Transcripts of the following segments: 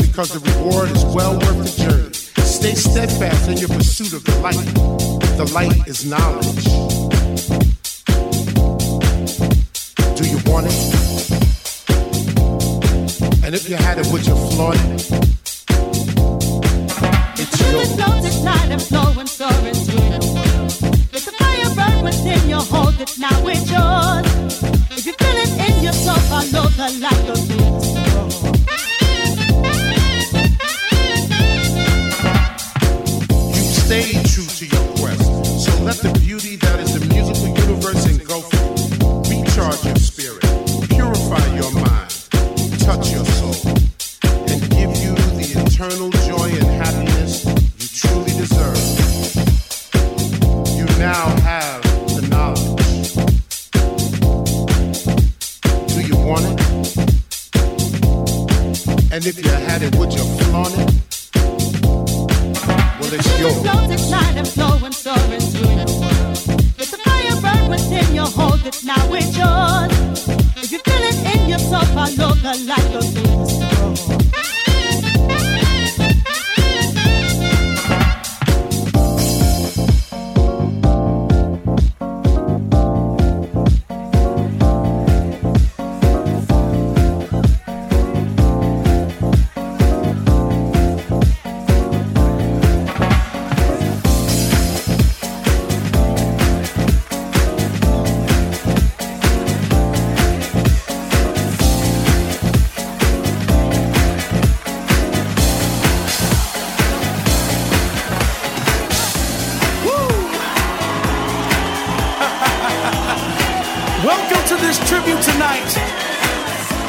because the reward is well worth the journey. Stay steadfast in your pursuit of the light. The light is knowledge. Do you want it? And if you had it, would you flaunt it? It's your. It's not and flowing so into you. Let the fire burn within your Hold it's now, it's yours. If you feel it in yourself, I know the light of you. Let the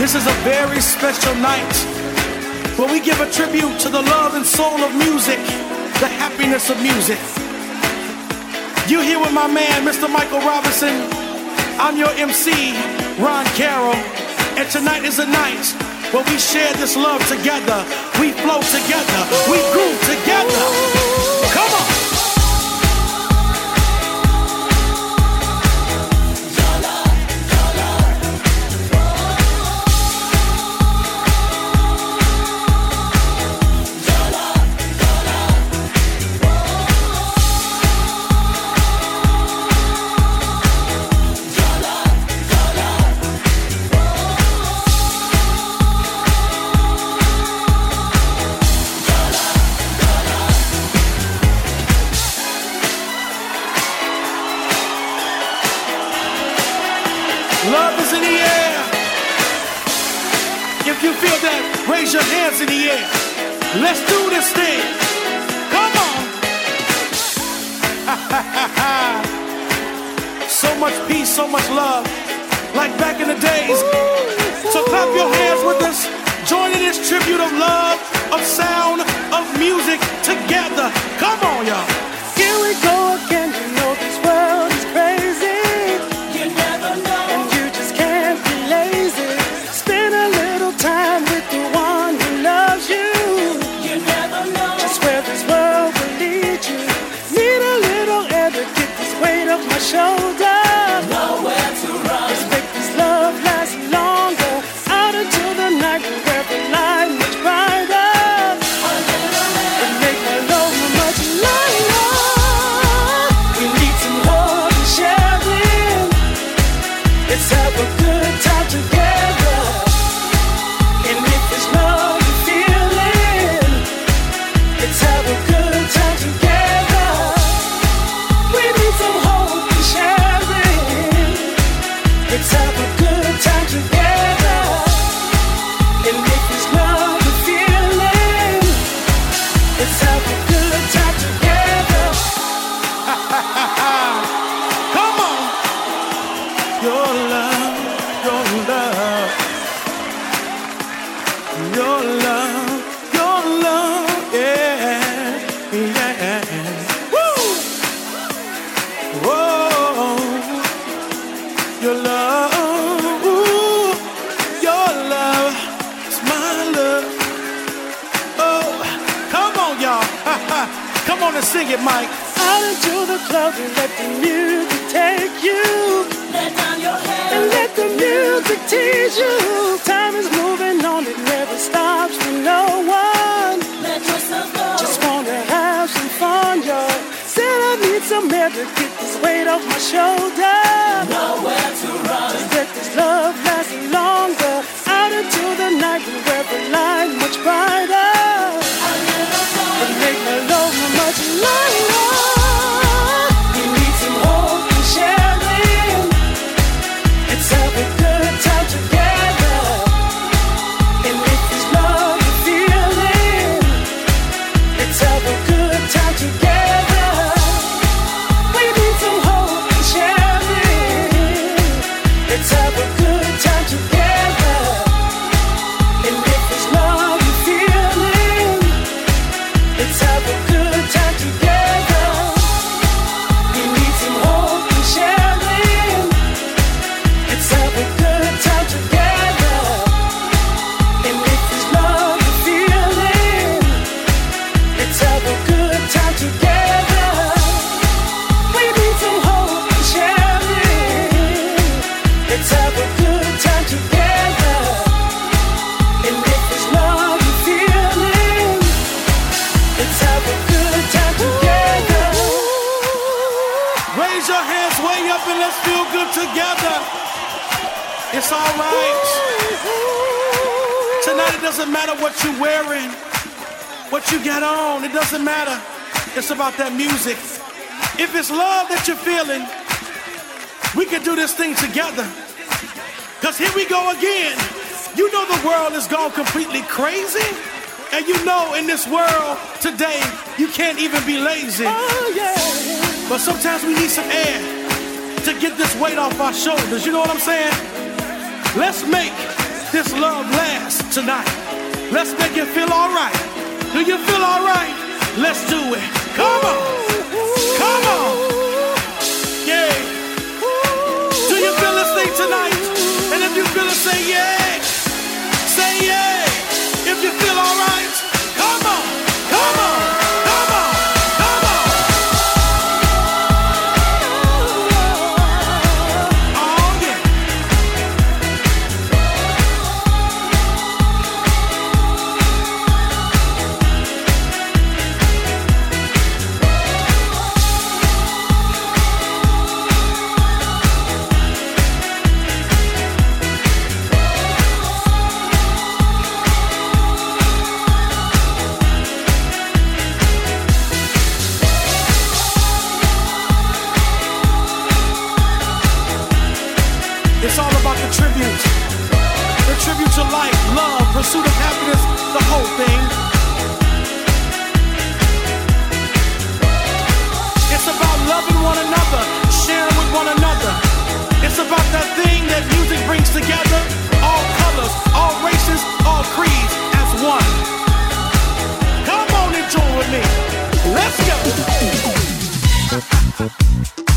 This is a very special night where we give a tribute to the love and soul of music, the happiness of music. You're here with my man, Mr. Michael Robinson. I'm your MC, Ron Carroll. And tonight is a night where we share this love together. We flow together. We groove together. Come on. It's how completely crazy? And you know, in this world today, you can't even be lazy. Oh, yeah. But sometimes we need some air to get this weight off our shoulders. You know what I'm saying? Let's make this love last tonight. Let's make it feel alright. Do you feel alright? Let's do it. Come on. Come on. Yeah. Do you feel the thing tonight? And if you feel it, say yeah. You feel alright, pursuit of happiness, the whole thing. It's about loving one another, sharing with one another. It's about that thing that music brings together all colors, all races, all creeds as one. Come on and join with me. Let's go.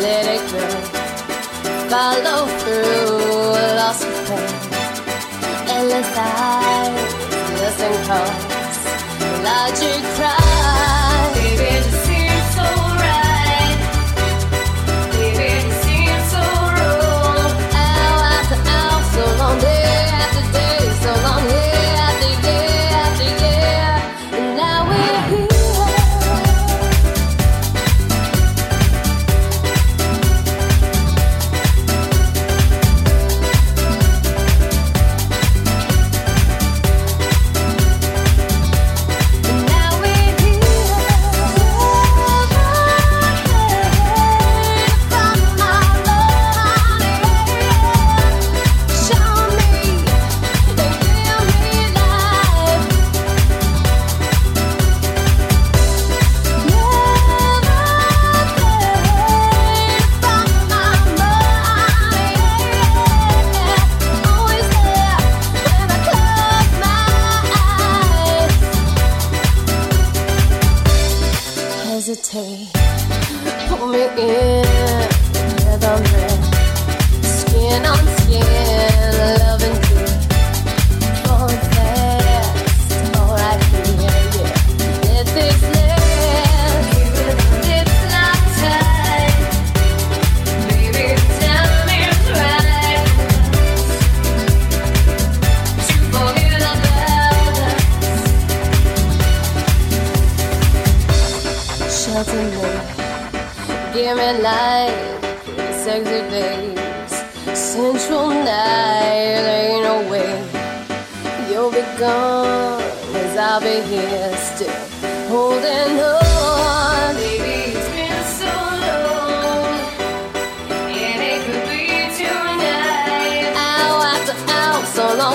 let it grow. Follow through, lost and found. Endless eyes, listen calls. Logic cries.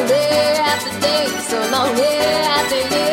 long day after day, so long day after year.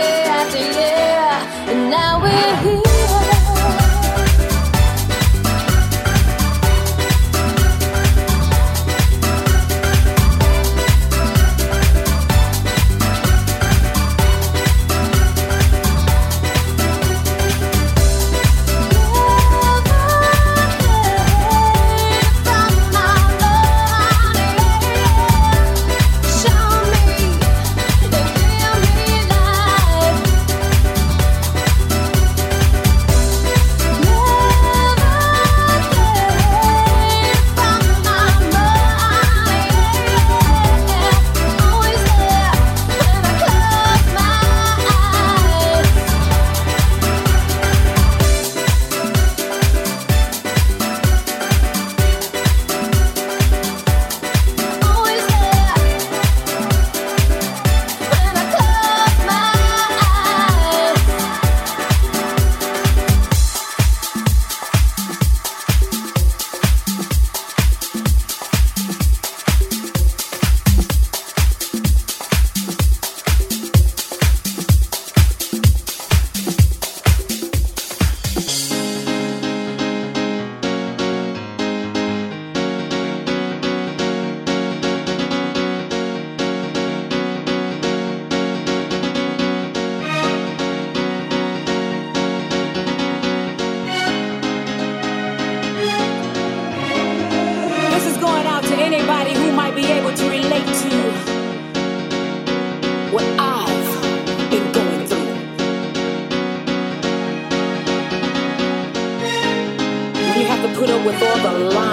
the line.